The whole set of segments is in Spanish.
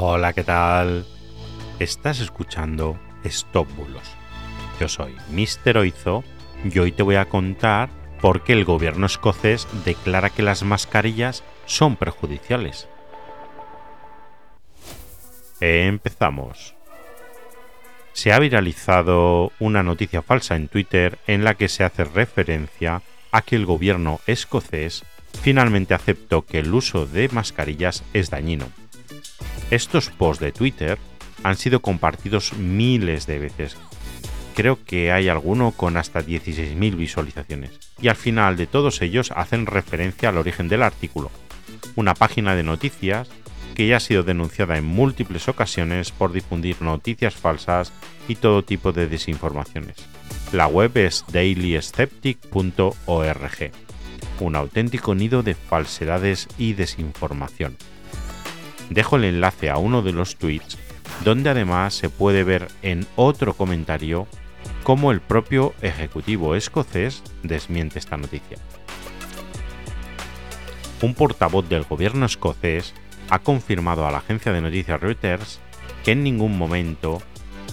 Hola, ¿qué tal? Estás escuchando Stop Bulos. Yo soy Mr. Oizo y hoy te voy a contar por qué el gobierno escocés declara que las mascarillas son perjudiciales. Empezamos. Se ha viralizado una noticia falsa en Twitter en la que se hace referencia a que el gobierno escocés finalmente aceptó que el uso de mascarillas es dañino. Estos posts de Twitter han sido compartidos miles de veces. Creo que hay alguno con hasta 16.000 visualizaciones. Y al final de todos ellos hacen referencia al origen del artículo, una página de noticias que ya ha sido denunciada en múltiples ocasiones por difundir noticias falsas y todo tipo de desinformaciones. La web es dailyskeptic.org, un auténtico nido de falsedades y desinformación. Dejo el enlace a uno de los tweets donde además se puede ver en otro comentario cómo el propio ejecutivo escocés desmiente esta noticia. Un portavoz del gobierno escocés ha confirmado a la agencia de noticias Reuters que en ningún momento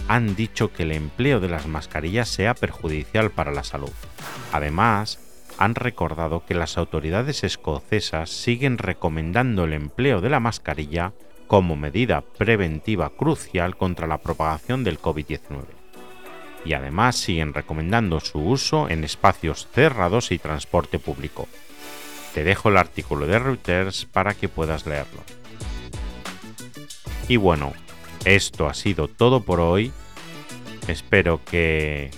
han dicho que el empleo de las mascarillas sea perjudicial para la salud. Además, han recordado que las autoridades escocesas siguen recomendando el empleo de la mascarilla como medida preventiva crucial contra la propagación del COVID-19. Y además siguen recomendando su uso en espacios cerrados y transporte público. Te dejo el artículo de Reuters para que puedas leerlo. Y bueno, esto ha sido todo por hoy. Espero que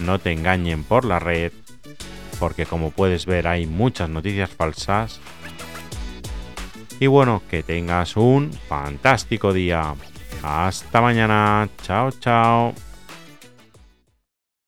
no te engañen por la red, porque como puedes ver hay muchas noticias falsas. Y bueno, que tengas un fantástico día. Hasta mañana. Chao, chao.